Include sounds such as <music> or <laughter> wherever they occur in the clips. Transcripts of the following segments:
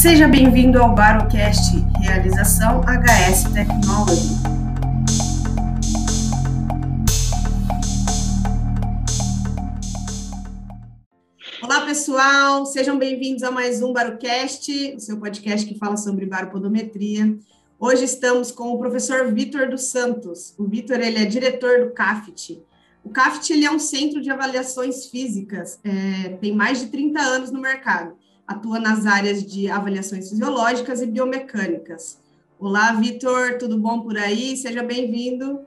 Seja bem-vindo ao Barocast, realização HS Technology. Olá, pessoal, sejam bem-vindos a mais um Barocast, o seu podcast que fala sobre baropodometria. Hoje estamos com o professor Vitor dos Santos. O Vitor ele é diretor do CAFT. O CAFT ele é um centro de avaliações físicas, é, tem mais de 30 anos no mercado atua nas áreas de avaliações fisiológicas e biomecânicas. Olá, Vitor, tudo bom por aí? Seja bem-vindo.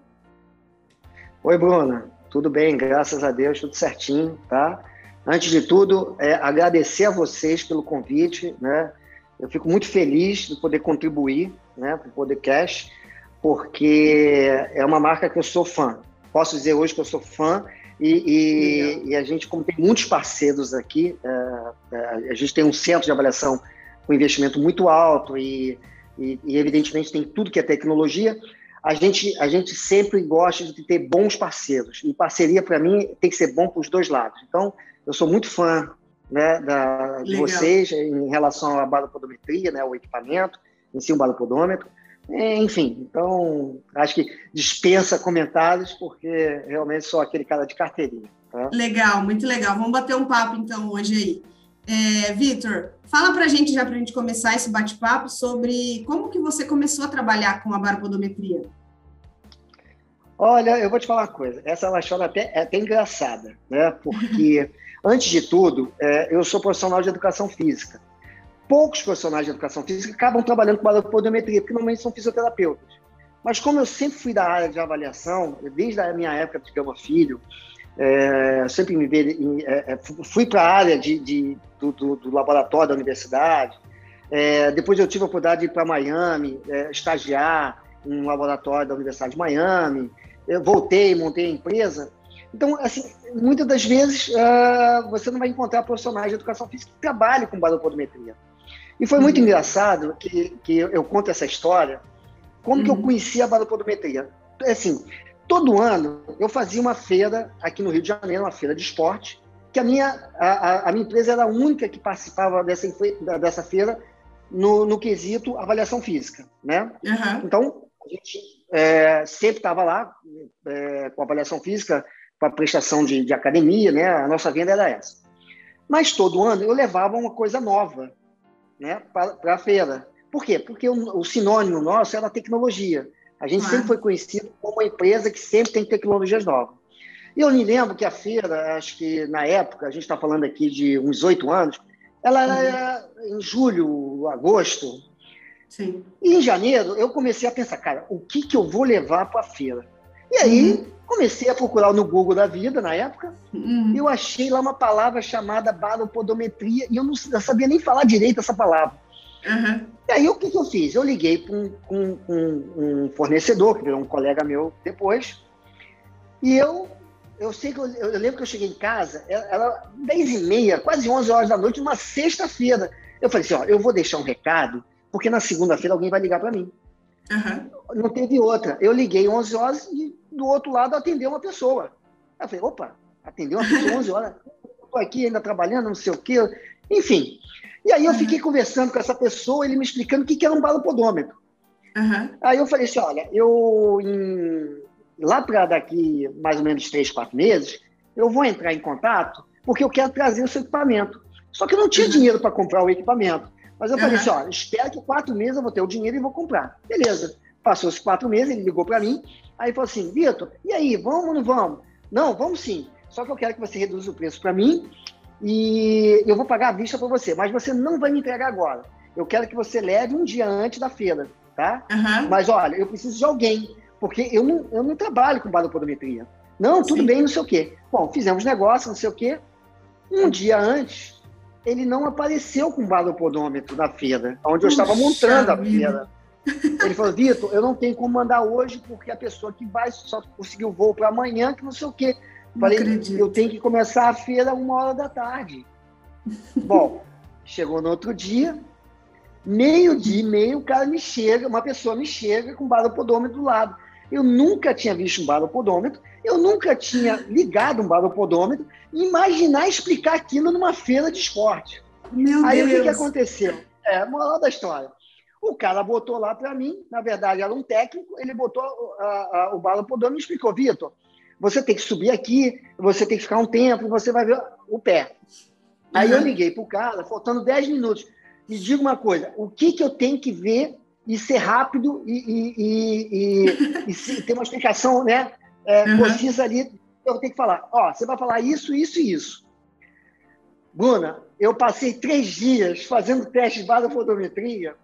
Oi, Bruna, tudo bem, graças a Deus, tudo certinho, tá? Antes de tudo, é, agradecer a vocês pelo convite, né? Eu fico muito feliz de poder contribuir né, para o podcast, porque é uma marca que eu sou fã. Posso dizer hoje que eu sou fã e, e, e, a gente, como tem muitos parceiros aqui, é, é, a gente tem um centro de avaliação com investimento muito alto e, e, evidentemente tem tudo que é tecnologia. A gente, a gente sempre gosta de ter bons parceiros e parceria para mim tem que ser bom para os dois lados. Então, eu sou muito fã né, da, de vocês em relação à balopodometria, né, o equipamento, em si um balopodômetro. É, enfim, então acho que dispensa comentários, porque realmente sou aquele cara de carteirinha. Tá? Legal, muito legal. Vamos bater um papo então hoje aí. É, Vitor, fala para a gente já para a gente começar esse bate-papo sobre como que você começou a trabalhar com a baropodometria. Olha, eu vou te falar uma coisa. Essa lachona até, é até engraçada, né? Porque, <laughs> antes de tudo, é, eu sou profissional de educação física poucos profissionais de educação física acabam trabalhando com balopodometria, porque normalmente são fisioterapeutas. Mas como eu sempre fui da área de avaliação, desde a minha época de Gama Filho, é, sempre me é, é fui para a área de, de do, do, do, laboratório da universidade. É, depois eu tive a oportunidade de ir para Miami, é, estagiar em um laboratório da Universidade de Miami. Eu voltei, montei a empresa. Então, assim, muitas das vezes uh, você não vai encontrar profissionais de educação física que trabalhem com balopodometria. E foi muito uhum. engraçado que, que eu conto essa história, como uhum. que eu uhum. conheci a balopodometria. Assim, todo ano eu fazia uma feira aqui no Rio de Janeiro, uma feira de esporte, que a minha, a, a minha empresa era a única que participava dessa, dessa feira no, no quesito avaliação física, né? Uhum. Então, a gente é, sempre estava lá é, com avaliação física para prestação de, de academia, né? A nossa venda era essa. Mas todo ano eu levava uma coisa nova né, para a feira. Por quê? Porque o, o, sinônimo nosso era a tecnologia. A gente sempre foi conhecido como uma empresa que sempre tem tecnologias novas. E eu me lembro que a feira, acho que na época, a gente está falando aqui de uns oito anos, ela uhum. era em julho, agosto. Sim. E em janeiro eu comecei a pensar, cara, o que, que eu vou levar para a feira? E aí uhum. comecei a procurar no Google da vida, na época, uhum. eu achei lá uma palavra chamada baropodometria, e eu não sabia nem falar direito essa palavra. Uhum. E aí o que, que eu fiz? Eu liguei para um, um, um, fornecedor, que virou um colega meu depois, e eu, eu sei que eu, eu lembro que eu cheguei em casa, era 10 e meia, quase 11 horas da noite, uma sexta-feira. Eu falei assim, ó, eu vou deixar um recado, porque na segunda-feira alguém vai ligar para mim. Uhum. Não teve outra. Eu liguei 11 horas e do outro lado atendeu uma pessoa. Eu falei, opa, atendeu uma pessoa 11 horas. Estou aqui ainda trabalhando, não sei o quê. Enfim. E aí eu fiquei conversando com essa pessoa, ele me explicando o que, que era um balopodômetro. Uhum. Aí eu falei assim, olha, eu em, lá para daqui mais ou menos três, quatro meses, eu vou entrar em contato porque eu quero trazer o seu equipamento. Só que eu não tinha uhum. dinheiro para comprar o equipamento. Mas eu falei assim, olha, espera que quatro meses eu vou ter o dinheiro e vou comprar. Beleza. Passou os quatro meses, ele ligou para mim, aí falou assim, Vitor, e aí, vamos ou não vamos? Não, vamos sim. Só que eu quero que você reduza o preço para mim e eu vou pagar a vista para você, mas você não vai me entregar agora. Eu quero que você leve um dia antes da feira, tá? Uhum. Mas olha, eu preciso de alguém, porque eu não, eu não trabalho com baropodometria. Não, tudo Sim. bem, não sei o quê. Bom, fizemos negócio, não sei o quê. Um dia antes, ele não apareceu com o baropodômetro na feira, onde eu estava montando a feira. Ele falou, Vitor, eu não tenho como mandar hoje porque a pessoa que vai só conseguiu voo para amanhã, que não sei o quê. Falei, eu tenho que começar a feira uma hora da tarde. <laughs> Bom, chegou no outro dia, meio dia e meio, o cara me chega, uma pessoa me chega com um baropodômetro do lado. Eu nunca tinha visto um baropodômetro, eu nunca tinha ligado um baropodômetro, imaginar explicar aquilo numa feira de esporte. Meu Aí Deus. o que, que aconteceu? É, moral da história. O cara botou lá para mim, na verdade era um técnico, ele botou a, a, o bala podômetro e me explicou, Vitor, você tem que subir aqui, você tem que ficar um tempo, você vai ver o pé. Aí uhum. eu liguei para o cara, faltando 10 minutos. Me diga uma coisa, o que, que eu tenho que ver e ser rápido e, e, e, e ter uma explicação né, é, uhum. concisa ali, eu tenho que falar. Ó, você vai falar isso, isso e isso. Bruna, eu passei três dias fazendo teste de barofotometria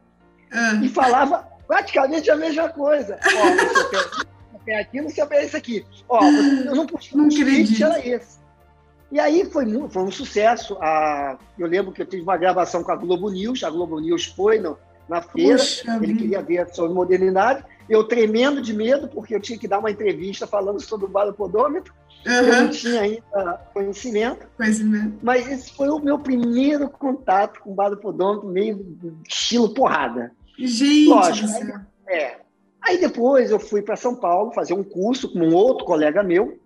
e falava praticamente a mesma coisa. Ó, tem aquilo, você pega isso aqui. Ó, eu não podia um script, era esse. E aí foi, foi um sucesso. A, eu lembro que eu tive uma gravação com a Globo News, a Globo News foi no, na feira, ele vida. queria ver sobre modernidade, eu tremendo de medo, porque eu tinha que dar uma entrevista falando sobre o balopodômetro, uhum. eu não tinha ainda conhecimento, conhecimento, mas esse foi o meu primeiro contato com o balopodômetro, meio estilo porrada. Gente, Lógico, aí, é, Aí depois eu fui para São Paulo fazer um curso com um outro colega meu.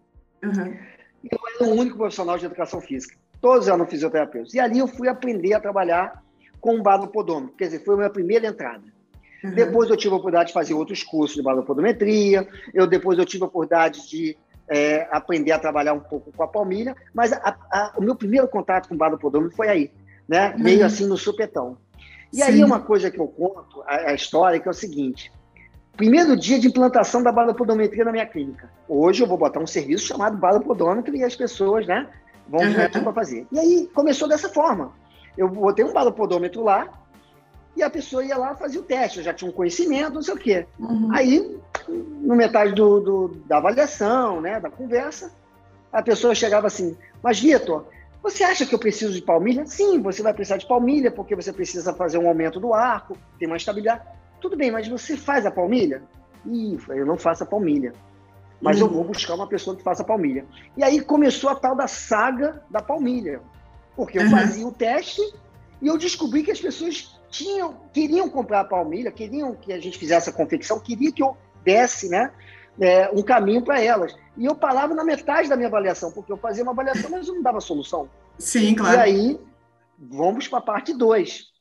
Uhum. Eu era o único profissional de educação física. Todos eram fisioterapeutas. E ali eu fui aprender a trabalhar com balopodômetro. Quer dizer, foi a minha primeira entrada. Uhum. Depois eu tive a oportunidade de fazer outros cursos de balopodometria. Eu depois eu tive a oportunidade de é, aprender a trabalhar um pouco com a palmilha. Mas a, a, o meu primeiro contato com o balopodômetro foi aí, né? Uhum. Meio assim no supetão. E Sim. aí uma coisa que eu conto, a, a história, que é o seguinte primeiro dia de implantação da balopodometria na minha clínica. Hoje eu vou botar um serviço chamado balopodômetro e as pessoas, né, vão vir aqui para fazer. E aí começou dessa forma. Eu botei um balopodômetro lá e a pessoa ia lá fazer o teste. Eu já tinha um conhecimento, não sei o quê. Uhum. Aí, no metade do, do, da avaliação, né, da conversa, a pessoa chegava assim: Mas, Vitor, você acha que eu preciso de palmilha? Sim, você vai precisar de palmilha, porque você precisa fazer um aumento do arco, tem mais estabilidade. Tudo bem, mas você faz a palmilha? Ih, eu não faço a palmilha. Mas eu vou buscar uma pessoa que faça a palmilha. E aí começou a tal da saga da palmilha. Porque eu uhum. fazia o teste e eu descobri que as pessoas tinham, queriam comprar a palmilha, queriam que a gente fizesse a confecção, queriam que eu desse né, é, um caminho para elas. E eu parava na metade da minha avaliação, porque eu fazia uma avaliação, mas eu não dava solução. Sim, claro. E aí, vamos para a parte 2.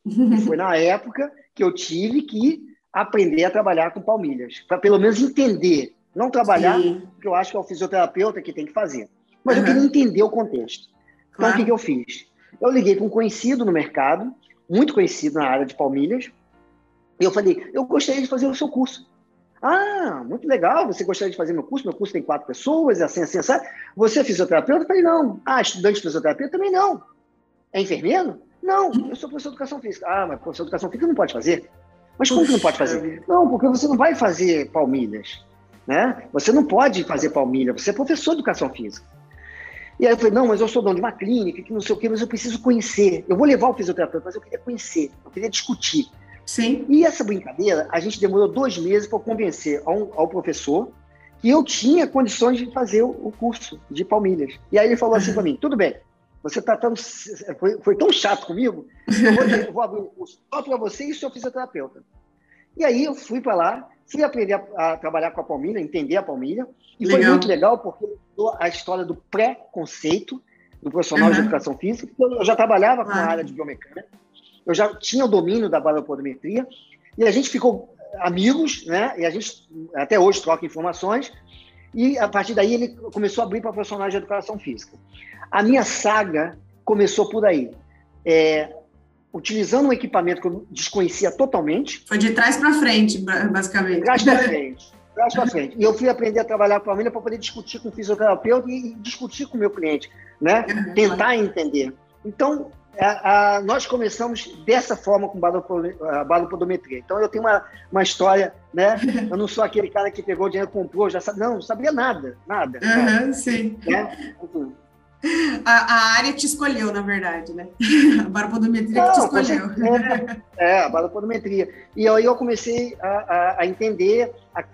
Foi na época que eu tive que aprender a trabalhar com palmilhas, para pelo menos entender, não trabalhar, Sim. que eu acho que é o fisioterapeuta que tem que fazer, mas uhum. eu queria entender o contexto. Então, claro. o que, que eu fiz? Eu liguei para um conhecido no mercado, muito conhecido na área de palmilhas, e eu falei, eu gostaria de fazer o seu curso. Ah, muito legal, você gostaria de fazer meu curso? Meu curso tem quatro pessoas, assim, assim, assim. Você é fisioterapeuta? Eu falei, não. Ah, estudante de fisioterapia? Também não. É enfermeiro? Não, eu sou professor de educação física. Ah, mas professor de educação física não pode fazer. Mas como que não pode fazer? Não, porque você não vai fazer palmilhas. Né? Você não pode fazer palmilha, você é professor de educação física. E aí eu falei, não, mas eu sou dono de uma clínica, que não sei o quê, mas eu preciso conhecer. Eu vou levar o fisioterapeuta, mas eu queria conhecer, eu queria discutir. Sim. E essa brincadeira, a gente demorou dois meses para convencer ao, ao, professor que eu tinha condições de fazer o, curso de palmilhas. E aí ele falou assim para mim, tudo bem, você tá tão, foi, foi tão chato comigo, eu vou, eu vou abrir um curso só para você e o seu fisioterapeuta. E aí eu fui para lá, fui aprender a, a, trabalhar com a palmilha, entender a palmilha, e legal. foi muito legal porque a história do pré-conceito do profissional uhum. de educação física, eu já trabalhava com a área de biomecânica, eu já tinha o domínio da balopodometria, e a gente ficou amigos, né? E a gente até hoje troca informações, e a partir daí ele começou a abrir para profissionais de educação física. A minha saga começou por aí. É, utilizando um equipamento que eu desconhecia totalmente. Foi de trás para frente, basicamente. Trás para <laughs> frente. Trás para frente. E eu fui aprender a trabalhar com a família para poder discutir com o fisioterapeuta e discutir com o meu cliente, né? Tentar entender. Então, a, a, nós começamos dessa forma com a balopodometria. Então, eu tenho uma, uma história, né? Eu não sou aquele cara que pegou o dinheiro, comprou, já sabe. Não, não sabia nada, nada. Uhum, nada sim. Né? A, a, área te escolheu, na verdade, né? A baropodometria Não, que te escolheu. É, a baropodometria. E aí eu comecei a, a, a entender, a,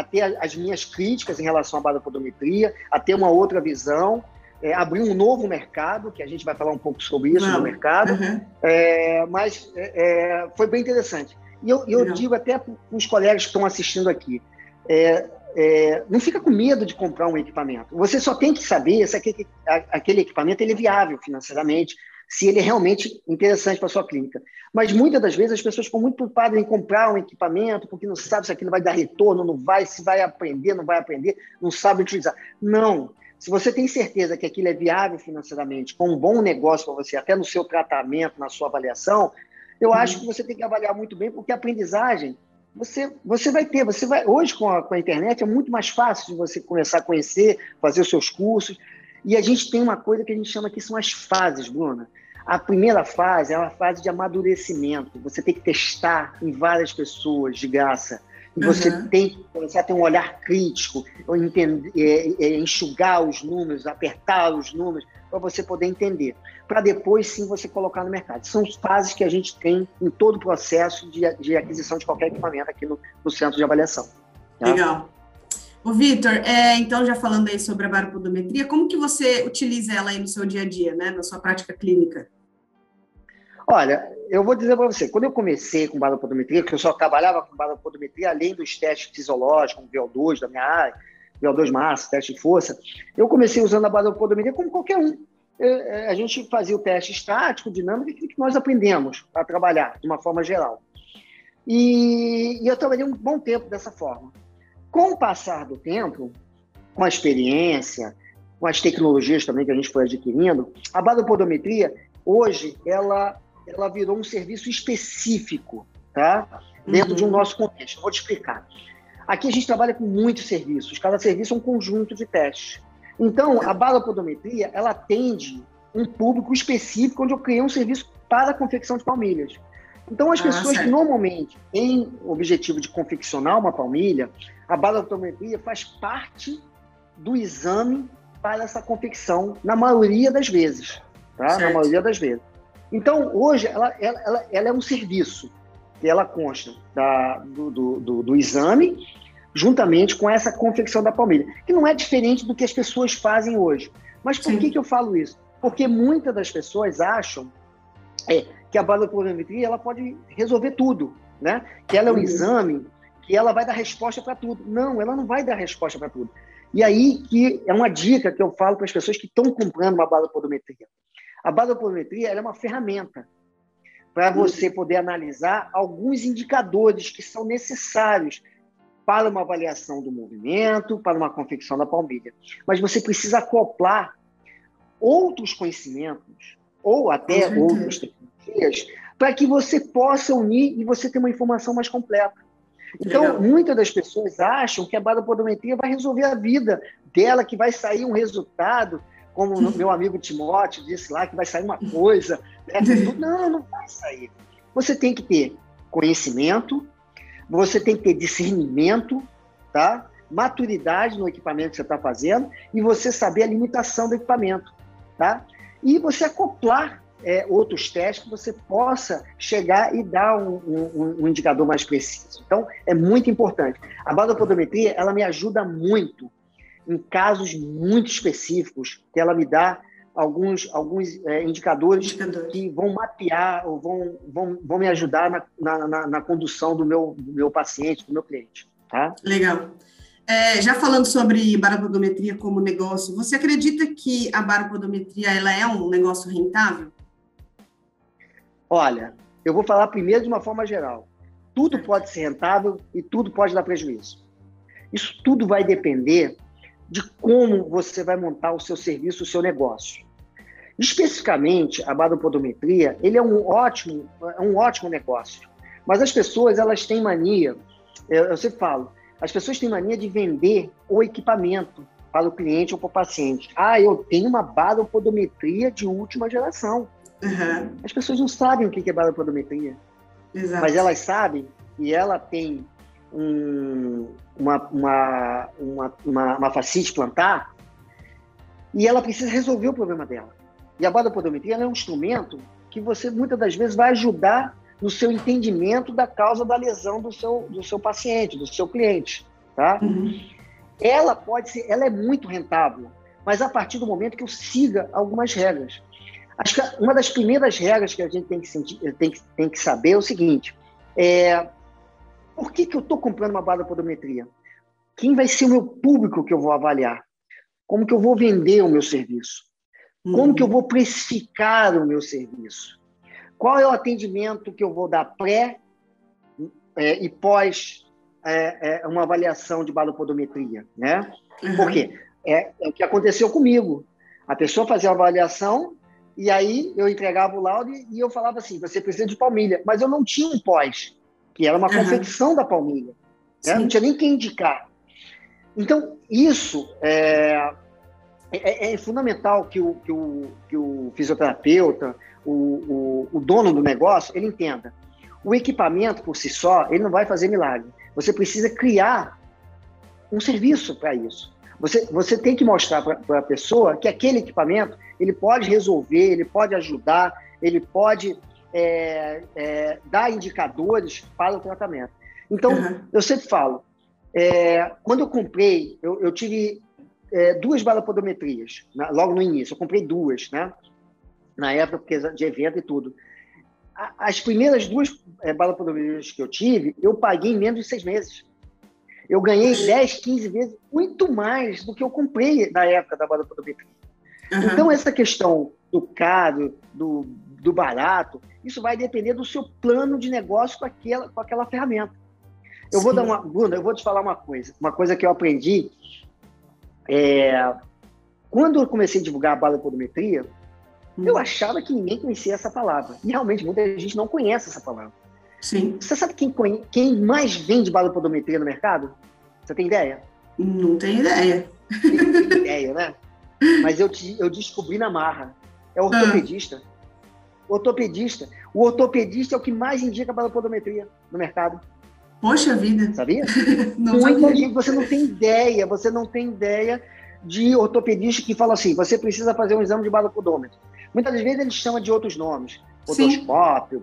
a, ter as minhas críticas em relação à baropodometria, a ter uma outra visão, é, abrir um novo mercado, que a gente vai falar um pouco sobre isso Não. no mercado, uhum. é, mas é, é, foi bem interessante. E eu, eu digo até para os colegas que estão assistindo aqui, é, é, não fica com medo de comprar um equipamento. Você só tem que saber se aquele, aquele equipamento ele é viável financeiramente, se ele é realmente interessante para a sua clínica. Mas muitas das vezes as pessoas ficam muito preocupadas em comprar um equipamento porque não sabe se aquilo vai dar retorno, não vai, se vai aprender, não vai aprender, não sabe utilizar. Não. Se você tem certeza que aquilo é viável financeiramente, com um bom negócio para você, até no seu tratamento, na sua avaliação, eu uhum. acho que você tem que avaliar muito bem, porque a aprendizagem você, você vai ter, você vai hoje com a, com a internet é muito mais fácil de você começar a conhecer, fazer os seus cursos. E a gente tem uma coisa que a gente chama que são as fases, Bruna. A primeira fase é uma fase de amadurecimento. Você tem que testar em várias pessoas de graça. E você uhum. tem que começar a ter um olhar crítico, entender, é, é, enxugar os números, apertar os números, para você poder entender. Para depois sim você colocar no mercado. São fases que a gente tem em todo o processo de, de aquisição de qualquer equipamento aqui no, no centro de avaliação. Tá? Legal. O Vitor, é, então já falando aí sobre a baropodometria, como que você utiliza ela aí no seu dia a dia, né, na sua prática clínica? Olha, eu vou dizer para você, quando eu comecei com baropodometria, que eu só trabalhava com baropodometria, além dos testes fisiológicos, VO2 da minha área, VO2 massa, teste de força, eu comecei usando a baropodometria como qualquer um. É, a gente fazia o teste estático, dinâmico, que nós aprendemos para trabalhar, de uma forma geral. E, e eu trabalhei um bom tempo dessa forma. Com o passar do tempo, com a experiência, com as tecnologias também que a gente foi adquirindo, a baropodometria, hoje, ela, ela virou um serviço específico, tá? Dentro uhum. de um nosso contexto. Vou te explicar. Aqui a gente trabalha com muitos serviços, cada serviço é um conjunto de testes. Então, a baropodometria, ela atende um público específico onde eu criei um serviço para a confecção de palmilhas. Então, as ah, pessoas que normalmente têm o objetivo de confeccionar uma palmilha, a barometria faz parte do exame para essa confecção, na maioria das vezes. Tá? Na maioria das vezes. Então, hoje, ela, ela, ela, ela é um serviço que ela consta da, do, do, do, do exame juntamente com essa confecção da palmilha, que não é diferente do que as pessoas fazem hoje. Mas por que, que eu falo isso? Porque muitas das pessoas acham é, que a baropodometria ela pode resolver tudo, né? Que ela é um uhum. exame que ela vai dar resposta para tudo. Não, ela não vai dar resposta para tudo. E aí que é uma dica que eu falo para as pessoas que estão comprando uma baropodometria. A baropodometria é uma ferramenta para você poder analisar alguns indicadores que são necessários para uma avaliação do movimento, para uma confecção da palmilha. Mas você precisa acoplar outros conhecimentos ou até outras tecnologias para que você possa unir e você ter uma informação mais completa. Então, Legal. muitas das pessoas acham que a baropodometria vai resolver a vida dela, que vai sair um resultado, como o meu amigo Timóteo disse lá, que vai sair uma coisa. Né? <laughs> Não, não vai sair. Você tem que ter conhecimento, você tem que ter discernimento, tá? maturidade no equipamento que você está fazendo e você saber a limitação do equipamento. Tá? E você acoplar é, outros testes que você possa chegar e dar um, um, um, indicador mais preciso. Então, é muito importante. A baropodometria, ela me ajuda muito em casos muito específicos, que ela me dá alguns, alguns é, indicadores Indicador. que vão mapear ou vão, vão, vão me ajudar na, na, na condução do meu, do meu paciente, do meu cliente. Tá? Legal. É, já falando sobre baropodometria como negócio, você acredita que a baropodometria ela é um negócio rentável? Olha, eu vou falar primeiro de uma forma geral. Tudo pode ser rentável e tudo pode dar prejuízo. Isso tudo vai depender de como você vai montar o seu serviço, o seu negócio. Especificamente, a baropodometria, ele é um ótimo, é um ótimo negócio. Mas as pessoas, elas têm mania, eu, eu sempre falo, as pessoas têm mania de vender o equipamento para o cliente ou para o paciente. Ah, eu tenho uma baropodometria de última geração. Uhum. As pessoas não sabem o que é baropodometria. Exato. Mas elas sabem que ela tem um, uma, uma, uma, uma, uma fascite plantar e ela precisa resolver o problema dela. E a baropodometria é um instrumento que você muitas das vezes vai ajudar no seu entendimento da causa da lesão do seu, do seu paciente, do seu cliente, tá? Uhum. Ela pode ser, ela é muito rentável, mas a partir do momento que eu siga algumas regras. Acho que uma das primeiras regras que a gente tem que, sentir, tem que, tem que saber é o seguinte: é, por que, que eu estou comprando uma baropodometria? Quem vai ser o meu público que eu vou avaliar? Como que eu vou vender o meu serviço? Como que eu vou precificar o meu serviço? Qual é o atendimento que eu vou dar pré é, e pós é, é, uma avaliação de balopodometria, né? Uhum. Por quê? É, é, o que aconteceu comigo. A pessoa fazia a avaliação e aí eu entregava o laudo e eu falava assim, você precisa de palmilha. Mas eu não tinha um pós, que era uma uhum. confecção da palmilha. Né? Não tinha nem quem indicar. Então, isso é, é, é, fundamental que o, que o, que o fisioterapeuta, o, o, o dono do negócio, ele entenda. O equipamento por si só, ele não vai fazer milagre. Você precisa criar um serviço para isso. Você, você tem que mostrar para a pessoa que aquele equipamento ele pode resolver, ele pode ajudar, ele pode é, é, dar indicadores para o tratamento. Então, uhum. eu sempre falo, é, quando eu comprei, eu, eu tive é, duas balapodometrias, né, logo no início, eu comprei duas, né? Na época, porque de evento e tudo. As primeiras duas é, balapodometrias que eu tive, eu paguei em menos de seis meses. Eu ganhei 10, 15 vezes, muito mais do que eu comprei na época da balapodometria. Uhum. Então, essa questão do caro, do, do barato, isso vai depender do seu plano de negócio com aquela, com aquela ferramenta. Eu Sim. vou dar uma. Bruna, eu vou te falar uma coisa. Uma coisa que eu aprendi. É, quando eu comecei a divulgar a balapodometria, hum. eu achava que ninguém conhecia essa palavra. E realmente muita gente não conhece essa palavra. Sim. Você sabe quem, quem mais vende balapodometria no mercado? Você tem ideia? Não tenho ideia. Não tem ideia, né? <laughs> Mas eu, eu descobri na marra. É o ortopedista. Ah. O ortopedista. O ortopedista é o que mais indica balapodometria no mercado. Poxa vida. Sabia? <laughs> não Muita sabia. gente, você não tem ideia, você não tem ideia de ortopedista que fala assim, você precisa fazer um exame de balapodômetro. Muitas vezes ele chama de outros nomes, odoscópio,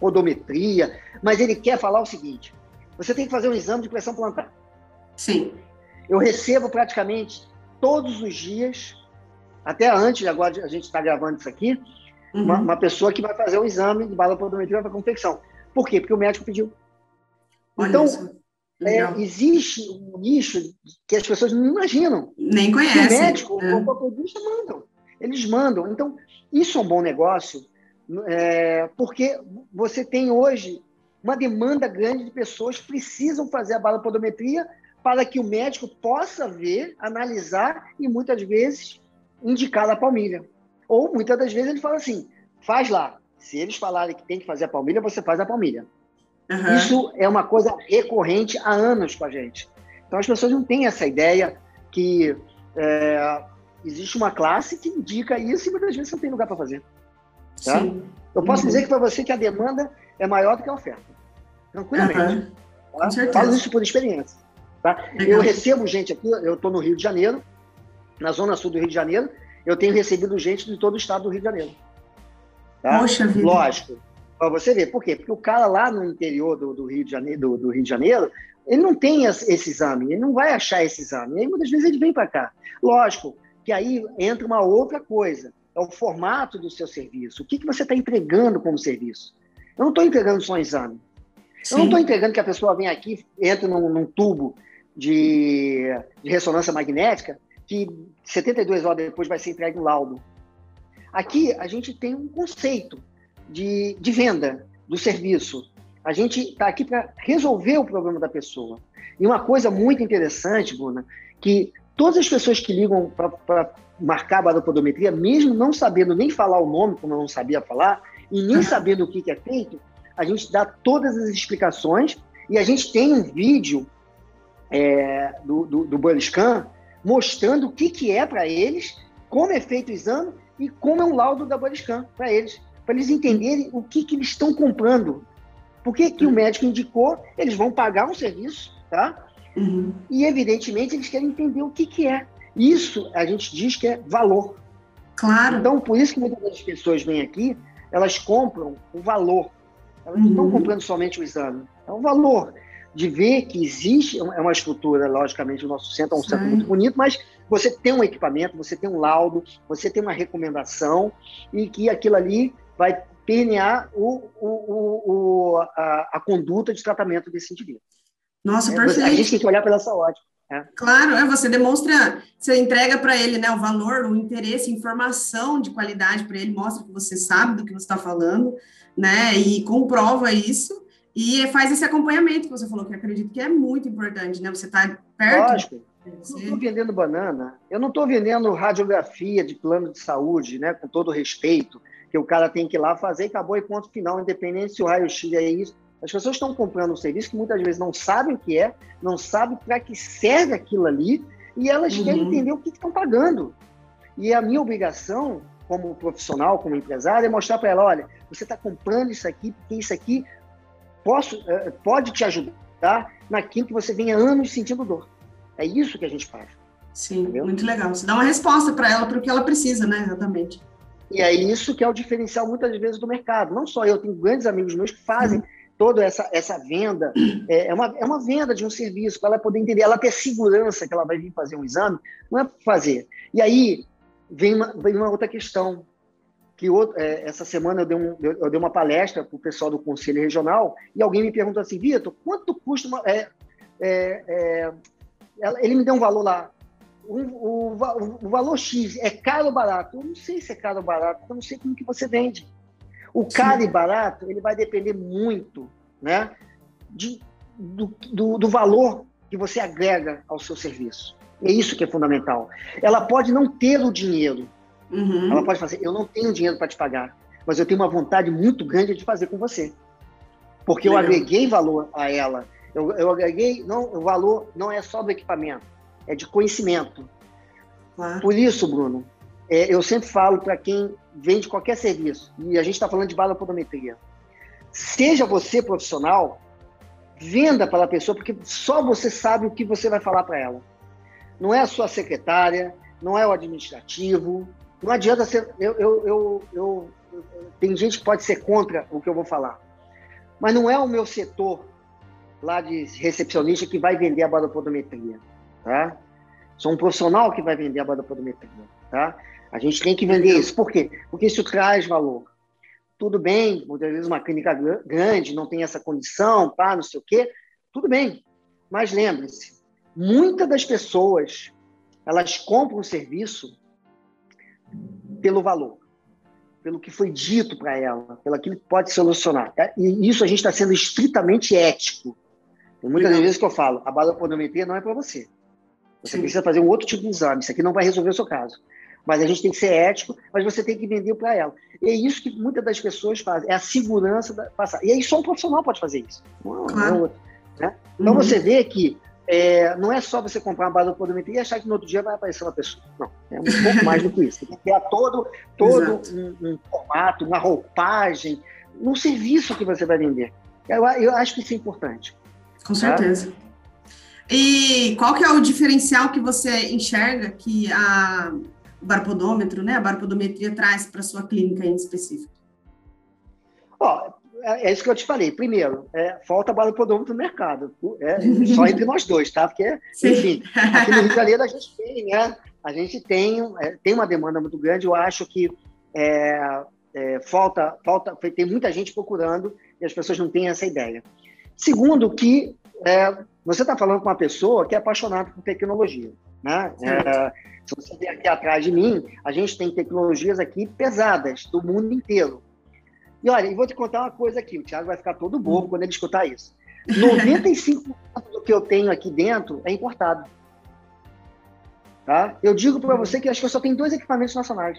podometria, mas ele quer falar o seguinte, você tem que fazer um exame de pressão plantar. Sim. Eu recebo praticamente todos os dias, até antes, agora a gente está gravando isso aqui, uhum. uma, uma, pessoa que vai fazer o um exame de balopodometria para confecção. Por quê? Porque o médico pediu. Olha então, é, existe um nicho que as pessoas não imaginam. Nem conhecem. O médico, é. o ortopedista mandam. Eles mandam. Então, isso é um bom negócio, é, porque você tem hoje uma demanda grande de pessoas que precisam fazer a balopodometria para que o médico possa ver, analisar e muitas vezes indicar a palmilha. Ou muitas das vezes ele fala assim: faz lá. Se eles falarem que tem que fazer a palmilha, você faz a palmilha. Uhum. Isso é uma coisa recorrente há anos com a gente. Então as pessoas não têm essa ideia que é, existe uma classe que indica isso e muitas vezes não tem lugar para fazer. Tá? Eu posso uhum. dizer que para você que a demanda é maior do que a oferta. Tranquilamente. Uhum. Tá? Falo isso por experiência. Tá? Eu recebo gente aqui, eu estou no Rio de Janeiro, na zona sul do Rio de Janeiro, eu tenho recebido gente de todo o estado do Rio de Janeiro. Tá? Poxa vida. Lógico, para você ver. Por quê? Porque o cara lá no interior do, do Rio de Janeiro, do, do, Rio de Janeiro, ele não tem esse exame, ele não vai achar esse exame. E aí, muitas vezes, ele vem para cá. Lógico que aí entra uma outra coisa, é o formato do seu serviço. O que, que você está entregando como serviço? Eu não estou entregando só um exame. Sim. Eu não estou entregando que a pessoa vem aqui, entra num, num tubo de, de, ressonância magnética, que 72 horas depois vai ser entregue um laudo. Aqui a gente tem um conceito de, de venda do serviço. A gente está aqui para resolver o problema da pessoa. E uma coisa muito interessante, Bruna, que todas as pessoas que ligam para marcar a baropodometria, mesmo não sabendo nem falar o nome, como eu não sabia falar, e nem sabendo o que, que é feito, a gente dá todas as explicações e a gente tem um vídeo é, do, do, do Scan mostrando o que, que é para eles, como é feito o exame e como é um laudo da Scan para eles para eles entenderem o que, que eles estão comprando. Por que, o médico indicou, eles vão pagar um serviço, tá? Uhum. E, evidentemente, eles querem entender o que, que é. Isso a gente diz que é valor. Claro. Então, por isso que muitas das pessoas vêm aqui, elas compram o valor. Elas uhum. não estão comprando somente o exame. É o valor de ver que existe, é uma estrutura, logicamente, o nosso centro é um Sim. centro muito bonito, mas você tem um equipamento, você tem um laudo, você tem uma recomendação e que aquilo ali vai permear o, o, o, a, a, conduta de tratamento desse indivíduo. Nossa, é, perfeito. A gente tem que olhar pela essa ótica. É. Claro, é, você demonstra, você entrega para ele né, o valor, o interesse, informação de qualidade para ele, mostra que você sabe do que você está falando, né? E comprova isso e faz esse acompanhamento que você falou, que acredito que é muito importante, né? Você está perto. Lógico. Eu não estou vendendo banana, eu não estou vendendo radiografia de plano de saúde, né? Com todo respeito, que o cara tem que ir lá fazer e acabou e ponto final, independente se o raio-x é isso as pessoas estão comprando um serviço que muitas vezes não sabem o que é, não sabem para que serve aquilo ali, e elas uhum. querem entender o que estão pagando. E a minha obrigação, como profissional, como empresário, é mostrar para ela: olha, você está comprando isso aqui, porque isso aqui posso, eh, pode te ajudar naquilo que você vem há anos sentindo dor. É isso que a gente faz. Sim, entendeu? muito legal. Você dá uma resposta para ela para o que ela precisa, né? Exatamente. E é isso que é o diferencial muitas vezes do mercado. Não só eu, tenho grandes amigos meus que fazem uhum toda essa, essa venda, é, é, uma, é uma venda de um serviço, para ela poder entender, ela ter segurança que ela vai vir fazer um exame, não é fazer. E aí vem uma, vem uma outra questão, que outro, é, essa semana eu dei, um, eu dei uma palestra para o pessoal do Conselho Regional, e alguém me perguntou assim, Vitor, quanto custa uma... É, é, é ele me deu um valor lá, o, o, o, valor X é caro ou barato? Eu não sei se é caro ou barato, eu não sei como que você vende. O caro Sim. e barato ele vai depender muito né, de, do, do, do valor que você agrega ao seu serviço. É isso que é fundamental. Ela pode não ter o dinheiro. Uhum. Ela pode fazer, eu não tenho dinheiro para te pagar, mas eu tenho uma vontade muito grande de fazer com você. Porque eu agreguei valor a ela. Eu, eu agreguei, não, o valor não é só do equipamento, é de conhecimento. Claro. Por isso, Bruno, é, eu sempre falo para quem vende qualquer serviço, e a gente está falando de balopodometria, seja você profissional, venda para a pessoa, porque só você sabe o que você vai falar para ela. Não é a sua secretária, não é o administrativo, não adianta ser. Eu, eu, eu, eu, tem gente que pode ser contra o que eu vou falar, mas não é o meu setor lá de recepcionista que vai vender a balopodometria, tá? Sou um profissional que vai vender a balopodometria, tá? A gente tem que vender isso. Por quê? Porque isso traz valor. Tudo bem, muitas vezes uma clínica grande não tem essa condição, pá, não sei o quê. Tudo bem. Mas lembre-se, muitas das pessoas, elas compram o serviço pelo valor, pelo que foi dito para ela, pelo que pode solucionar. É, e isso a gente está sendo estritamente ético. Tem muitas Legal. vezes que eu falo, a balopodometria não é para você. Você Sim. precisa fazer um outro tipo de exame. Isso aqui não vai resolver o seu caso. Mas a gente tem que ser ético, mas você tem que vender para ela. E é isso que muitas das pessoas fazem, é a segurança da passar. E aí só um profissional pode fazer isso, não, claro. não é. Né? Então uhum. você vê que é, não é só você comprar uma base e achar que no outro dia vai aparecer uma pessoa. Não, é um pouco mais do que isso. Você tem que criar todo, todo um, um, formato, uma roupagem, um serviço que você vai vender. Eu, eu acho que isso é importante. Com tá? certeza. E qual que é o diferencial que você enxerga que a barpodômetro, né, a barpodometria traz para sua clínica em específico? Ó, é, é isso que eu te falei. Primeiro, é, falta barpodômetro no mercado. É, só <laughs> entre nós dois, tá? Porque, Sim. enfim, <laughs> aqui no Rio de Janeiro a gente tem, né? A gente tem, é, tem uma demanda muito grande. Eu acho que é, falta, falta, tem muita gente procurando e as pessoas não têm essa ideia. Segundo, que você está falando com uma pessoa que é apaixonada por tecnologia. Né? É, se você ver aqui atrás de mim, a gente tem tecnologias aqui pesadas do mundo inteiro. E olha, e vou te contar uma coisa aqui, o Thiago vai ficar todo bobo quando ele escutar isso. 95% do que eu tenho aqui dentro é importado. Tá? Eu digo para você que acho que eu só tenho dois equipamentos nacionais.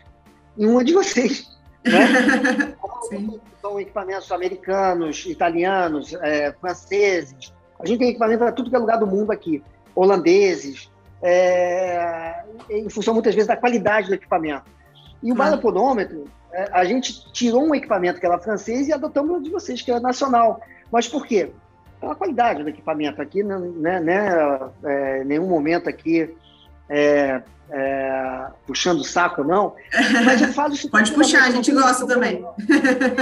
E um é de vocês. Né? <laughs> São equipamentos americanos, italianos, é, franceses. A gente tem equipamento para tudo que é lugar do mundo aqui. Holandeses, é, em função muitas vezes da qualidade do equipamento. E o balapodômetro, é, a gente tirou um equipamento que era francês e adotamos um de vocês, que é nacional. Mas por quê? Pela qualidade do equipamento aqui, né, né, né é, nenhum momento aqui é, é, puxando o saco, não. Mas eu falo isso. <laughs> Pode puxar, a gente gosta também.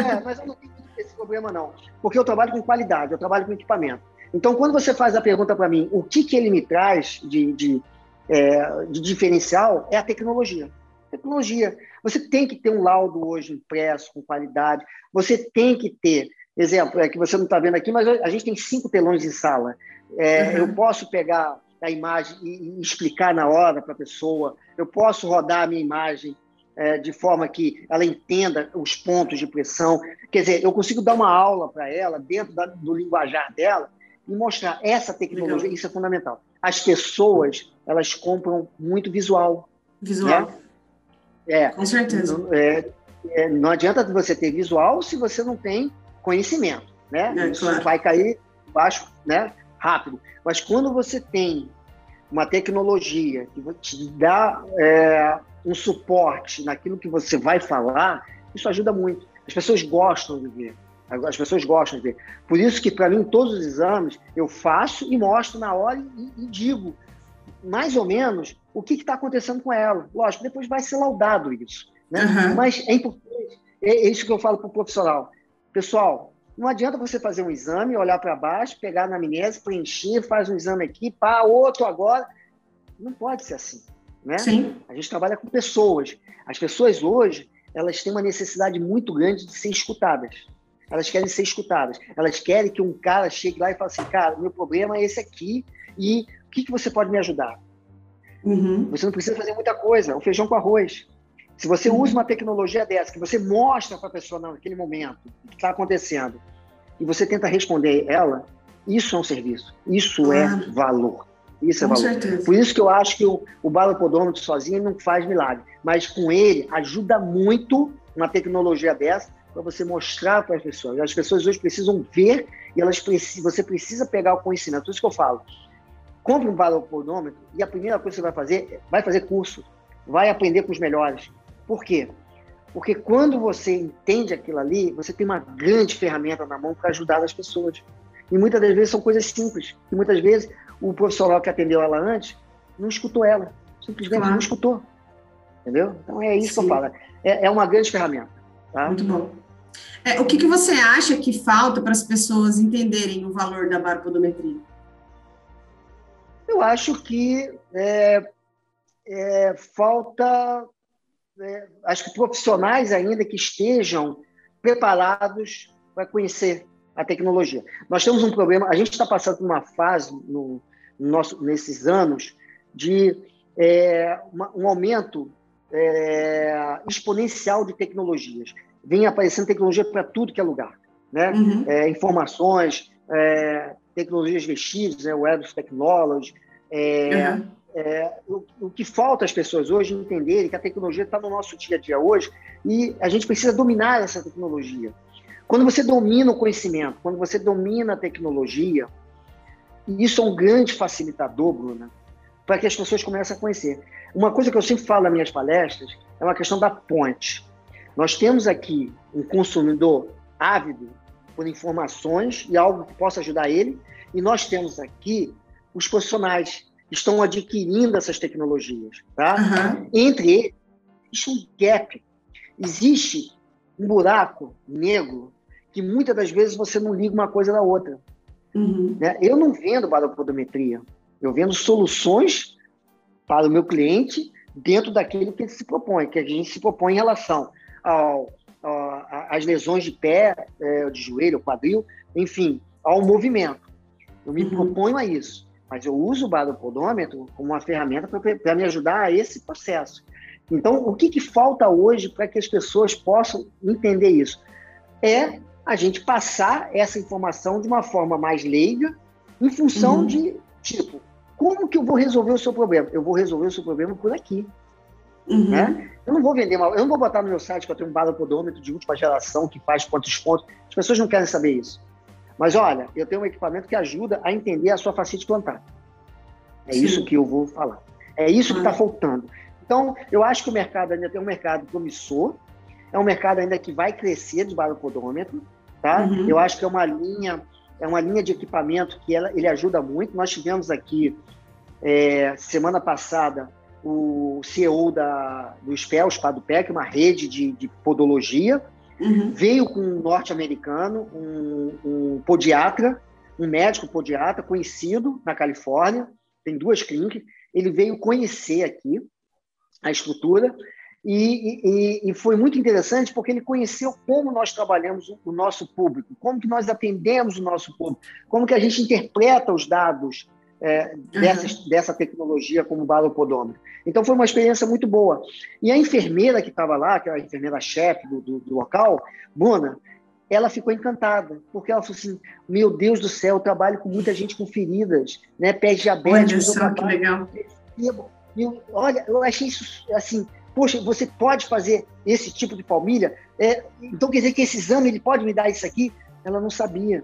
É, mas eu não tenho esse problema, não. Porque eu trabalho com qualidade, eu trabalho com equipamento. Então, quando você faz a pergunta para mim, o que, que ele me traz de, de, é, de diferencial, é a tecnologia. Tecnologia. Você tem que ter um laudo hoje impresso, com qualidade. Você tem que ter, exemplo, é que você não está vendo aqui, mas a gente tem cinco telões em sala. É, uhum. Eu posso pegar a imagem e, e explicar na hora para a pessoa. Eu posso rodar a minha imagem é, de forma que ela entenda os pontos de pressão. Quer dizer, eu consigo dar uma aula para ela dentro da, do linguajar dela e mostrar essa tecnologia. Legal. Isso é fundamental. As pessoas elas compram muito visual. Visual. Né? É. Com certeza. Não, é, é, não adianta você ter visual se você não tem conhecimento, né? É, Isso claro. vai cair baixo, né? Rápido. Mas quando você tem uma tecnologia que te dá é, um suporte naquilo que você vai falar, isso ajuda muito. As pessoas gostam de ver. As pessoas gostam de ver. Por isso que, para mim, todos os exames eu faço e mostro na hora e, e digo mais ou menos o que está acontecendo com ela. Lógico, depois vai ser laudado isso. Né? Uhum. Mas é importante. É, é isso que eu falo para o profissional. Pessoal, não adianta você fazer um exame, olhar para baixo, pegar na amnésia, preencher, faz um exame aqui, pá, outro agora. Não pode ser assim. Né? Sim. A gente trabalha com pessoas. As pessoas hoje, elas têm uma necessidade muito grande de ser escutadas. Elas querem ser escutadas. Elas querem que um cara chegue lá e fale assim, cara, meu problema é esse aqui e que, que você pode me ajudar? Uhum. Você não precisa fazer muita coisa. O feijão com arroz. Se você uhum. usa uma tecnologia dessa, que você mostra para a pessoa naquele momento o que está acontecendo, e você tenta responder ela, isso é um serviço. Isso é valor. Isso é com valor. Certeza. Por isso que eu acho que o, o balopodômetro sozinho não faz milagre. Mas com ele, ajuda muito uma tecnologia dessa para você mostrar para as pessoas. As pessoas hoje precisam ver e elas precisam, você precisa pegar o conhecimento. Por isso que eu falo. Compre um balopodômetro e a primeira coisa que você vai fazer, vai fazer curso. Vai aprender com os melhores. Por quê? Porque quando você entende aquilo ali, você tem uma grande ferramenta na mão para ajudar as pessoas. E muitas das vezes são coisas simples. E muitas vezes o profissional que atendeu ela antes não escutou ela. Simplesmente claro. não escutou. Entendeu? Então é isso Sim. que eu falo. É, é, uma grande ferramenta. Tá? Muito bom. É, o que, que você acha que falta para as pessoas entenderem o valor da baropodometria? Eu acho que é, é, falta, é, acho que profissionais ainda que estejam preparados para conhecer a tecnologia. Nós temos um problema, a gente está passando por uma fase no, no nosso, nesses anos de é, uma, um aumento é, exponencial de tecnologias. Vem aparecendo tecnologia para tudo que é lugar. Né? Uhum. É, informações, tecnologias vestidas, né? Web Technology. É, uhum. É, o, o, que falta às pessoas hoje entenderem que a tecnologia está no nosso dia a dia hoje e a gente precisa dominar essa tecnologia. Quando você domina o conhecimento, quando você domina a tecnologia, isso é um grande facilitador, Bruna, para que as pessoas comecem a conhecer. Uma coisa que eu sempre falo nas minhas palestras é uma questão da ponte. Nós temos aqui um consumidor ávido por informações e algo que possa ajudar ele, e nós temos aqui os profissionais estão adquirindo essas tecnologias. Tá? Uhum. Entre eles, existe um gap, existe um buraco negro que muitas das vezes você não liga uma coisa na outra. Uhum. Né? Eu não vendo baropodometria, eu vendo soluções para o meu cliente dentro daquilo que ele se propõe, que a gente se propõe em relação ao, ao, às lesões de pé, é, de joelho, quadril, enfim, ao movimento. Eu me uhum. proponho a isso, mas eu uso o baropodômetro como uma ferramenta para me ajudar a esse processo. Então, o que, que falta hoje para que as pessoas possam entender isso? É a gente passar essa informação de uma forma mais leiga, em função uhum. de, tipo, como que eu vou resolver o seu problema? Eu vou resolver o seu problema por aqui. Uhum. Né? Eu não vou vender mal, eu não vou botar no meu site que eu tenho um balapodômetro de última geração que faz quantos pontos. As pessoas não querem saber isso. Mas olha, eu tenho um equipamento que ajuda a entender a sua facite plantar. É Sim. isso que eu vou falar. É isso que está faltando. Então, eu acho que o mercado ainda tem um mercado promissor, é um mercado ainda que vai crescer de baropodômetro, tá? Uhum. Eu acho que é uma linha, é uma linha de equipamento que ela, ele ajuda muito. Nós tivemos aqui é, semana passada o CEO da, do SPEL, o PEC, uma rede de, de podologia, uhum. veio com um norte-americano, um, um podiatra, um médico podiatra conhecido na Califórnia, tem duas clínicas. Ele veio conhecer aqui a estrutura e, e, e, foi muito interessante porque ele conheceu como nós trabalhamos o nosso público, como que nós atendemos o nosso público, como que a gente interpreta os dados é, dessa, uhum. dessa tecnologia como balopodômetro. Então foi uma experiência muito boa. E a enfermeira que estava lá, que era a enfermeira-chefe do, do, do, local, Mona, ela ficou encantada, porque ela falou assim: Meu Deus do céu, eu trabalho com muita gente com feridas, né, pés diabéticos. Olha só que legal. Eu, olha, eu achei isso assim. Poxa, você pode fazer esse tipo de palmilha? É, então quer dizer que esse exame ele pode me dar isso aqui? Ela não sabia.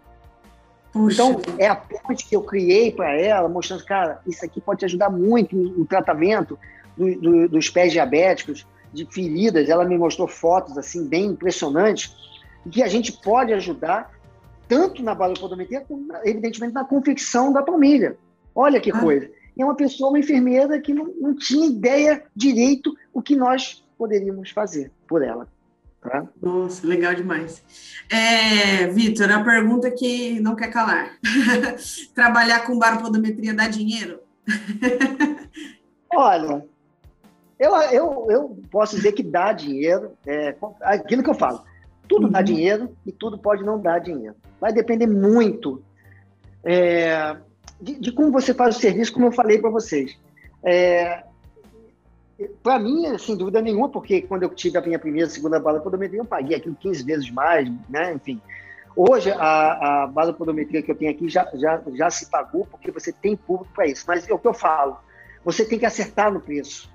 Puxa. Então, é a ponte que eu criei para ela, mostrando, cara, isso aqui pode te ajudar muito no tratamento do, do, dos pés diabéticos, de feridas. Ela me mostrou fotos, assim, bem impressionantes, que a gente pode ajudar tanto na balopodometria, como, evidentemente, na confecção da palmilha. Olha que ah. coisa. É uma pessoa, uma enfermeira, que não, não tinha ideia direito o que nós poderíamos fazer por ela. Tá? Nossa, legal demais. É, Vitor, a pergunta que não quer calar. <laughs> Trabalhar com baropodometria dá dinheiro? Olha, eu, eu, eu posso dizer que dá dinheiro. É, aquilo que eu falo. Tudo uhum. dá dinheiro e tudo pode não dar dinheiro. Vai depender muito é, de, de, como você faz o serviço, como eu falei para vocês. É, para mim, sem dúvida nenhuma, porque quando eu tive a minha primeira, segunda bala podometria, eu paguei aquilo 15 vezes mais, né? Enfim. Hoje, a, a bala podometria que eu tenho aqui já, já, já se pagou, porque você tem público para isso. Mas é o que eu falo, você tem que acertar no preço.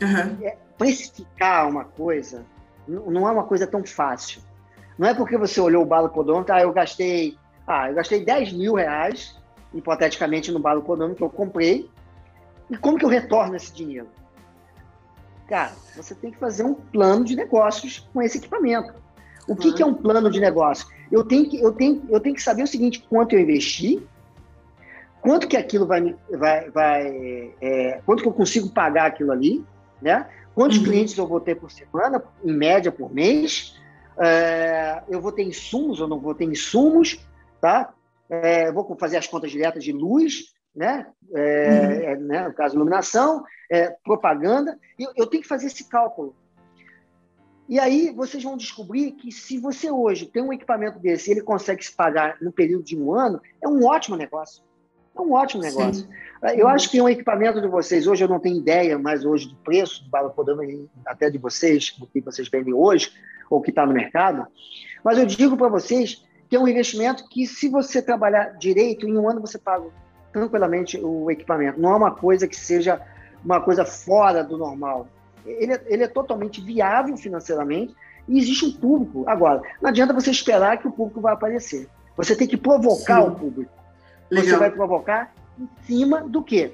Uhum. É, precificar uma coisa não é uma coisa tão fácil. Não é porque você olhou o balo podômetro, ah, eu gastei, ah, eu gastei 10 mil reais, hipoteticamente, no balo podômetro que eu comprei, e como que eu retorno esse dinheiro? Cara, você tem que fazer um plano de negócios com esse equipamento. O que, que é um plano de negócio? Eu tenho, que, eu, tenho, eu tenho que saber o seguinte: quanto eu investi, quanto que aquilo vai. vai, vai é, quanto que eu consigo pagar aquilo ali, né? Quantos uhum. clientes eu vou ter por semana, em média por mês? É, eu vou ter insumos ou não vou ter insumos, tá? É, vou fazer as contas diretas de luz, né? É, uhum. É, né? No caso, iluminação, é, propaganda. Eu, eu tenho que fazer esse cálculo. E aí vocês vão descobrir que se você hoje tem um equipamento desse e ele consegue se pagar no período de um ano, é um ótimo negócio. É um ótimo negócio. Sim. Eu acho que um equipamento de vocês, hoje eu não tenho ideia mais hoje do preço, podemos até de vocês, do que vocês vendem hoje, ou que está no mercado, mas eu digo para vocês que é um investimento que, se você trabalhar direito, em um ano você paga tranquilamente o equipamento. Não é uma coisa que seja uma coisa fora do normal. Ele é, ele é totalmente viável financeiramente e existe um público. Agora, não adianta você esperar que o público vai aparecer. Você tem que provocar Sim. o público. Legal. Você vai provocar em cima do quê?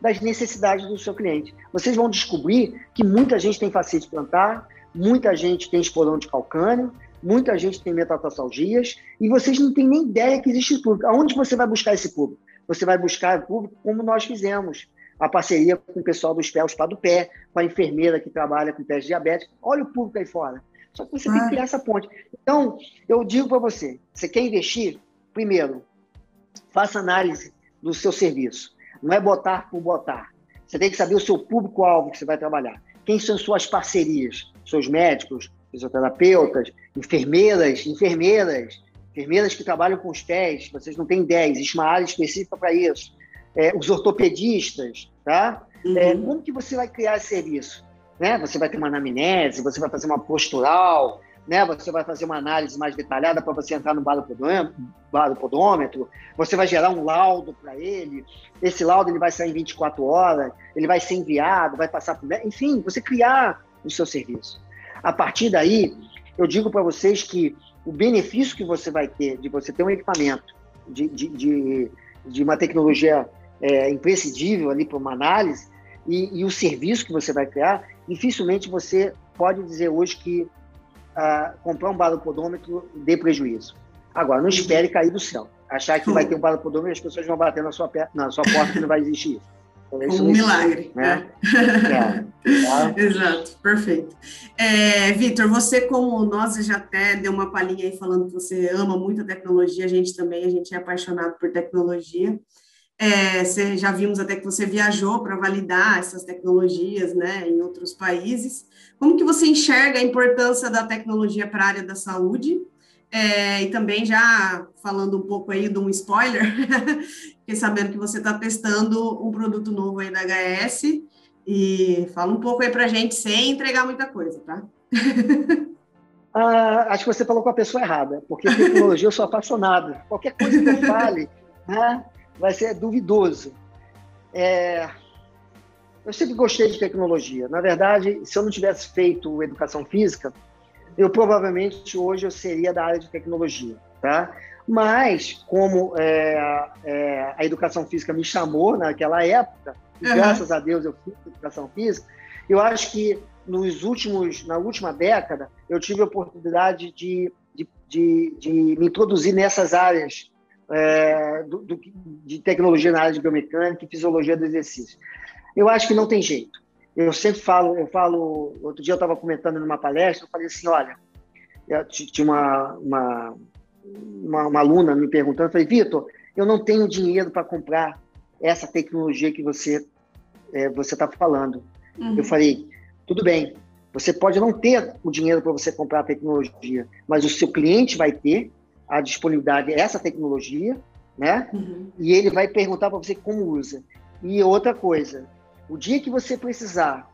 Das necessidades do seu cliente. Vocês vão descobrir que muita gente tem facite plantar, muita gente tem esporão de calcânio, muita gente tem metatarsalgias, e vocês não têm nem ideia que existe público. Aonde você vai buscar esse público? Você vai buscar público como nós fizemos. A parceria com o pessoal do Spell Spa do Pé, com a enfermeira que trabalha com pés diabéticos. Olha o público aí fora. Só que você ah. tem que criar essa ponte. Então, eu digo para você: você quer investir? Primeiro, faça análise do seu serviço. Não é botar por botar. Você tem que saber o seu público-alvo que você vai trabalhar. Quem são suas parcerias? Seus médicos, fisioterapeutas, enfermeiras, enfermeiras, enfermeiras que trabalham com os pés, vocês não têm ideia, existe uma área específica para isso. É, os ortopedistas, tá? Uhum. É, como que você vai criar esse serviço? Né? Você vai ter uma anamnese, você vai fazer uma postural, né? Você vai fazer uma análise mais detalhada para você entrar no podômetro, você vai gerar um laudo para ele, esse laudo ele vai sair em 24 horas, ele vai ser enviado, vai passar por... Enfim, você criar o seu serviço. A partir daí, eu digo para vocês que o benefício que você vai ter de você ter um equipamento, de, de, de, de uma tecnologia é, imprescindível ali para uma análise, e, e, o serviço que você vai criar, dificilmente você pode dizer hoje que uh, comprar um balopodômetro dê prejuízo. Agora, não espere cair do céu. Achar que vai ter um balopodômetro e as pessoas vão bater na sua, na sua porta que não vai existir isso. Isso um milagre. Né? É. <laughs> É. Exato, perfeito. É, Vitor, você como nós já até deu uma palhinha aí falando que você ama muito a tecnologia, a gente também, a gente é apaixonado por tecnologia. É, você, já vimos até que você viajou para validar essas tecnologias né, em outros países. Como que você enxerga a importância da tecnologia para a área da saúde? É, e também já falando um pouco aí de um spoiler, <laughs> fiquei sabendo que você está testando um produto novo aí da HS. E fala um pouco aí para gente sem entregar muita coisa, tá? <laughs> Ah, acho que você falou com a pessoa errada, porque tecnologia eu sou apaixonado. Qualquer coisa que eu fale né, vai ser duvidoso. É, eu sempre gostei de tecnologia. Na verdade, se eu não tivesse feito educação física, eu provavelmente hoje eu seria da área de tecnologia, tá? Mas como é, é, a educação física me chamou naquela época, uhum. graças a Deus eu fiz educação física, eu acho que nos últimos, na última década, eu tive a oportunidade de, de, de, de me introduzir nessas áreas é, do, do, de tecnologia na área de biomecânica e fisiologia do exercício. Eu acho que não tem jeito. Eu sempre falo, eu falo, outro dia eu estava comentando numa palestra, eu falei assim, olha, tinha uma, uma, uma, uma aluna me perguntando, eu falei, Vitor, eu não tenho dinheiro para comprar essa tecnologia que você é, você está falando. Uhum. Eu falei, tudo bem, você pode não ter o dinheiro para você comprar a tecnologia, mas o seu cliente vai ter a disponibilidade essa tecnologia, né? Uhum. E ele vai perguntar para você como usa. E outra coisa, o dia que você precisar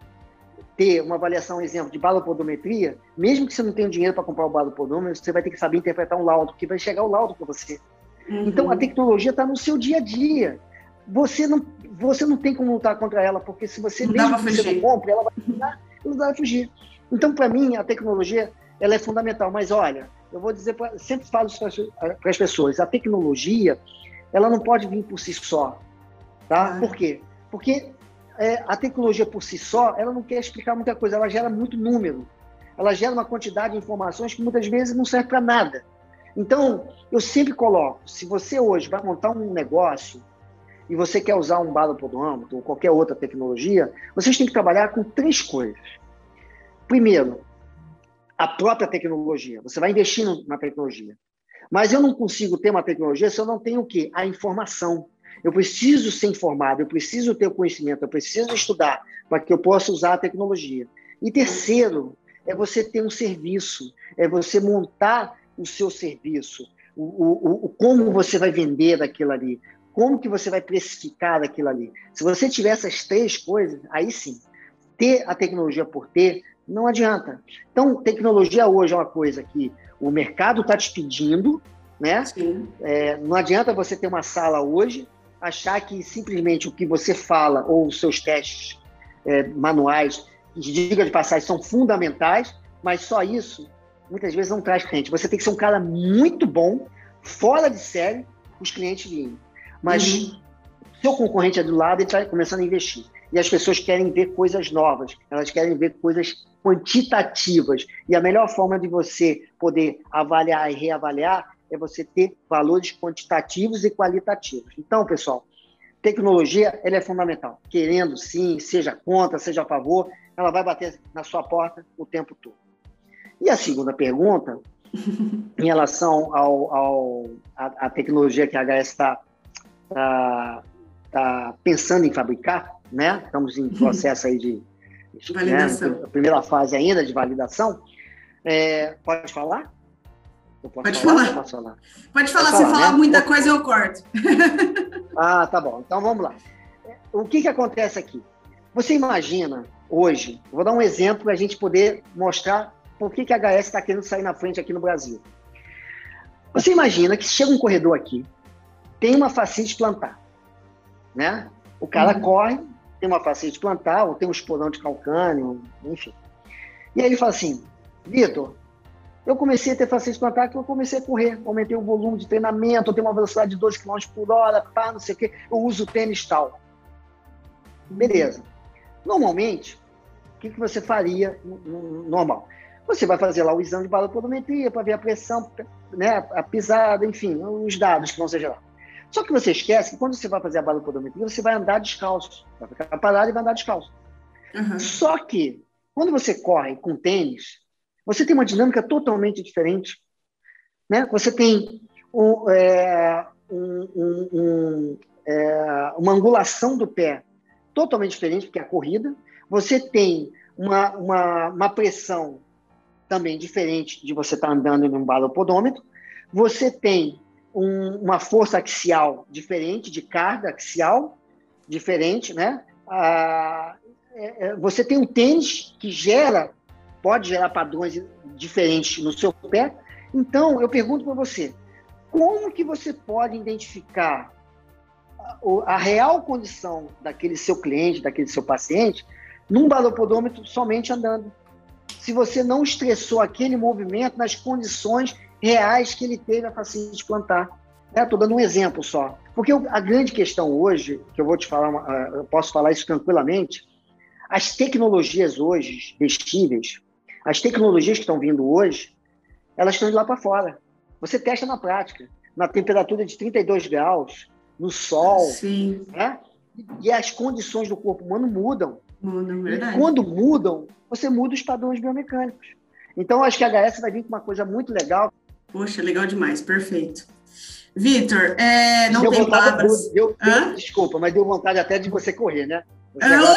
ter uma avaliação, exemplo, de balopodometria, mesmo que você não tenha dinheiro para comprar o balopodômetro, você vai ter que saber interpretar um laudo, porque vai chegar o laudo para você. Uhum. Então, a tecnologia está no seu dia a dia. Você não, você não tem como lutar contra ela, porque se você não mesmo que você não compre, ela vai não vai fugir. Então, para mim, a tecnologia ela é fundamental. Mas olha, eu vou dizer, pra, sempre falo isso para as pessoas: a tecnologia ela não pode vir por si só, tá? Ah. Por quê? Porque é, a tecnologia por si só ela não quer explicar muita coisa. Ela gera muito número. Ela gera uma quantidade de informações que muitas vezes não serve para nada. Então, eu sempre coloco: se você hoje vai montar um negócio e você quer usar um balopodômetro ou qualquer outra tecnologia, vocês têm que trabalhar com três coisas. Primeiro, a própria tecnologia. Você vai investir na tecnologia. Mas eu não consigo ter uma tecnologia se eu não tenho o quê? A informação. Eu preciso ser informado, eu preciso ter o conhecimento, eu preciso estudar para que eu possa usar a tecnologia. E terceiro, é você ter um serviço, é você montar o seu serviço, o, o, o como você vai vender aquilo ali, como que você vai precificar aquilo ali? Se você tiver essas três coisas, aí sim, ter a tecnologia por ter, não adianta. Então, tecnologia hoje é uma coisa que o mercado está te pedindo, né? É, não adianta você ter uma sala hoje, achar que simplesmente o que você fala ou os seus testes é, manuais, diga de passagem, são fundamentais, mas só isso muitas vezes não traz cliente. Você tem que ser um cara muito bom, fora de série, os clientes virem. Mas uhum. seu concorrente é do lado e está começando a investir. E as pessoas querem ver coisas novas, elas querem ver coisas quantitativas. E a melhor forma de você poder avaliar e reavaliar é você ter valores quantitativos e qualitativos. Então, pessoal, tecnologia ela é fundamental. Querendo sim, seja contra, seja a favor, ela vai bater na sua porta o tempo todo. E a segunda pergunta, <laughs> em relação ao, ao a, a tecnologia que a HS está está tá pensando em fabricar, né? Estamos em <laughs> processo aí de, de validação. Né? primeira fase ainda de validação. É, pode falar? Pode falar. falar. falar. Pode falar. Pode se falar né? muita coisa, eu corto. <laughs> ah, tá bom. Então vamos lá. O que, que acontece aqui? Você imagina hoje, vou dar um exemplo para a gente poder mostrar por que, que a HS está querendo sair na frente aqui no Brasil. Você imagina que chega um corredor aqui, tem uma facite plantar, né? O cara uhum. corre, tem uma facite plantar, ou tem um esporão de calcânio, enfim. E aí ele fala assim, Vitor, eu comecei a ter facite plantar que eu comecei a correr, aumentei o volume de treinamento, eu tenho uma velocidade de 12 km por hora, pá, não sei o quê, eu uso tênis tal. Beleza. Normalmente, o que, que você faria normal? Você vai fazer lá o exame de balopodometria para ver a pressão, né, a pisada, enfim, os dados que vão ser gerados. Só que você esquece que quando você vai fazer a balopodometria, você vai andar descalço. Vai ficar parado e vai andar descalço. Uhum. Só que, quando você corre com tênis, você tem uma dinâmica totalmente diferente. Né? Você tem um, é, um, um, é, uma angulação do pé totalmente diferente, porque é a corrida. Você tem uma, uma, uma pressão também diferente de você estar tá andando em um balopodômetro. Você tem um, uma força axial diferente, de carga axial diferente, né? Ah, é, é, você tem um tênis que gera, pode gerar padrões diferentes no seu pé. Então, eu pergunto para você, como que você pode identificar a, a real condição daquele seu cliente, daquele seu paciente, num balopodômetro somente andando? Se você não estressou aquele movimento nas condições reais que ele teve a paciente plantar. Estou né? dando um exemplo só. Porque a grande questão hoje, que eu vou te falar, ah, eu posso falar isso tranquilamente, as tecnologias hoje vestíveis, as tecnologias que estão vindo hoje, elas estão de lá para fora. Você testa na prática, na temperatura de 32 graus, no sol. Sim. Né? E as condições do corpo humano mudam. Mudam, verdade. E quando mudam, você muda os padrões biomecânicos. Então, acho que a HS vai vir com uma coisa muito legal. Poxa, legal demais, perfeito. Vitor, é, não deu tem palavras. Deu, deu, desculpa, mas deu vontade até de você correr, né?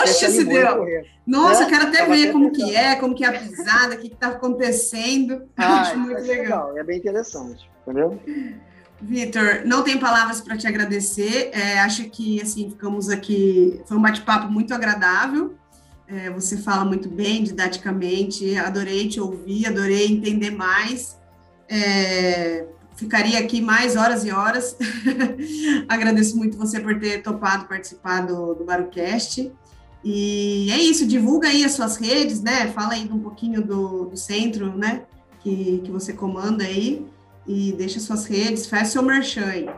Oxe, se deu. Nossa, né? quero até Tava ver como que é, como que é a pisada, o que está acontecendo. <laughs> Ah, Acho muito legal. legal. É bem interessante, entendeu? Vitor, não tem palavras para te agradecer. É, acho que assim ficamos aqui. Foi um bate-papo muito agradável. É, você fala muito bem, didaticamente. Adorei te ouvir, adorei entender mais. É, ficaria aqui mais horas e horas. <laughs> Agradeço muito você por ter topado participar do, do Barucast. E é isso, divulga aí as suas redes, né? Fala aí um pouquinho do, do centro, né? Que, que você comanda aí. E deixa suas redes, faz seu merchan aí.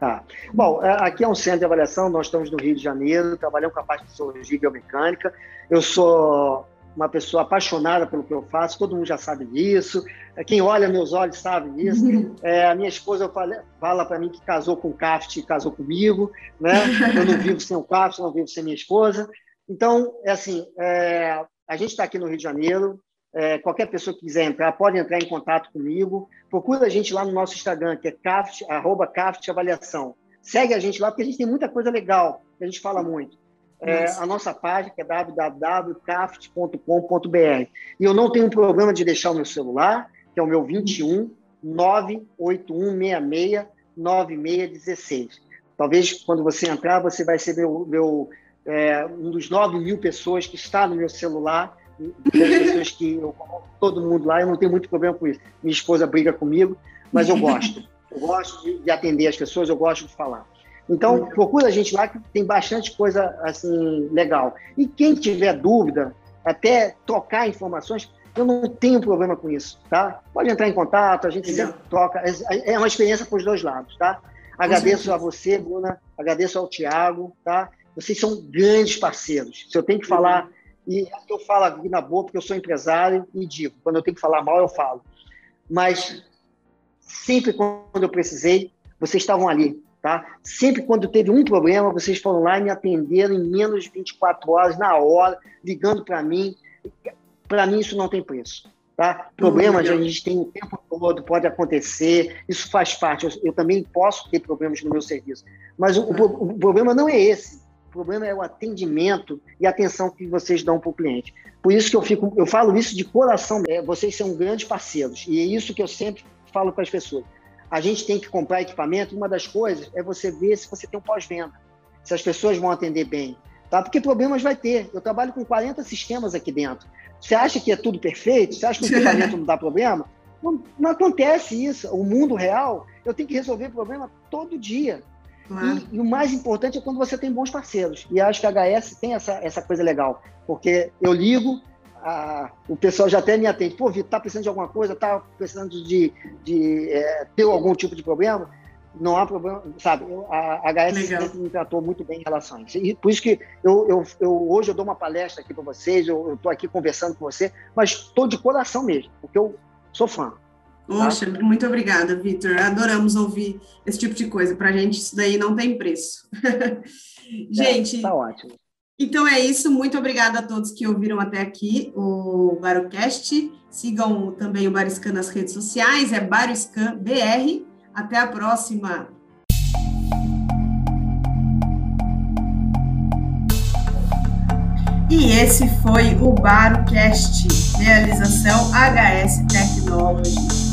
Tá. Bom, é, aqui é um centro de avaliação, nós estamos no Rio de Janeiro, trabalhamos com a parte de e biomecânica. Eu sou uma pessoa apaixonada pelo que eu faço, todo mundo já sabe disso. Quem olha meus olhos sabe disso. É, a minha esposa fala, fala para mim que casou com o Caft e casou comigo, né? Eu não vivo sem o Caft, não vivo sem minha esposa. Então, é assim, é, a gente está aqui no Rio de Janeiro. É, qualquer pessoa que quiser entrar pode entrar em contato comigo. Procura a gente lá no nosso Instagram, que é caft, arroba caft avaliação. Segue a gente lá, porque a gente tem muita coisa legal, que a gente fala muito é, a nossa página, que é www.craft.com.br. E eu não tenho problema de deixar o meu celular, que é o meu 21 98166 9616. Talvez quando você entrar, você vai ser meu, meu é, um dos 9 mil pessoas que está no meu celular, pessoas que eu todo mundo lá, eu não tenho muito problema com isso. Minha esposa briga comigo, mas eu gosto. Eu gosto de, de atender as pessoas, eu gosto de falar. Então, procura a gente lá que tem bastante coisa assim legal. E quem tiver dúvida, até trocar informações, eu não tenho problema com isso, tá? Pode entrar em contato, a gente sempre troca. É, é uma experiência para os dois lados, tá? Agradeço a você, Bruna, agradeço ao Tiago, tá? Vocês são grandes parceiros. Se eu tenho que falar, e eu falo aqui na boa, porque eu sou empresário e digo, quando eu tenho que falar mal, eu falo. Mas sempre quando eu precisei, vocês estavam ali, Tá? Sempre quando teve um problema, vocês foram lá e me atenderam em menos de 24 horas, na hora, ligando para mim. Para mim, isso não tem preço. Tá? Problemas a gente tem o tempo todo, pode acontecer, isso faz parte. Eu, eu também posso ter problemas no meu serviço. Mas o, o, o, problema não é esse. O problema é o atendimento e a atenção que vocês dão para o cliente. Por isso que eu fico, eu falo isso de coração. É, vocês são grandes parceiros. E é isso que eu sempre falo para as pessoas a gente tem que comprar equipamento. Uma das coisas é você ver se você tem um pós-venda, se as pessoas vão atender bem. Tá? Porque problemas vai ter. Eu trabalho com 40 sistemas aqui dentro. Você acha que é tudo perfeito? Você acha que o <laughs> equipamento não dá problema? Não, não, acontece isso. O mundo real, eu tenho que resolver problema todo dia. Claro. E, e, o mais importante é quando você tem bons parceiros. E acho que a HS tem essa, essa coisa legal. Porque eu ligo, a, o pessoal já até me atende. Pô, Vitor, tá precisando de alguma coisa? Tá precisando de, de é, ter algum tipo de problema? Não há problema, sabe? A, a HS sempre me tratou muito bem em relação a isso. E por isso que eu, eu, eu hoje eu dou uma palestra aqui para vocês, eu estou aqui conversando com você, mas estou de coração mesmo, porque eu sou fã. Poxa, tá? muito obrigada, Vitor. Adoramos ouvir esse tipo de coisa. Para a gente, isso daí não tem preço. <laughs> gente. É, tá ótimo. Então é isso, muito obrigada a todos que ouviram até aqui o Barocast. Sigam também o Bariscan nas redes sociais, é Bariscan BR. Até a próxima! E esse foi o Barocast, realização HS Technology.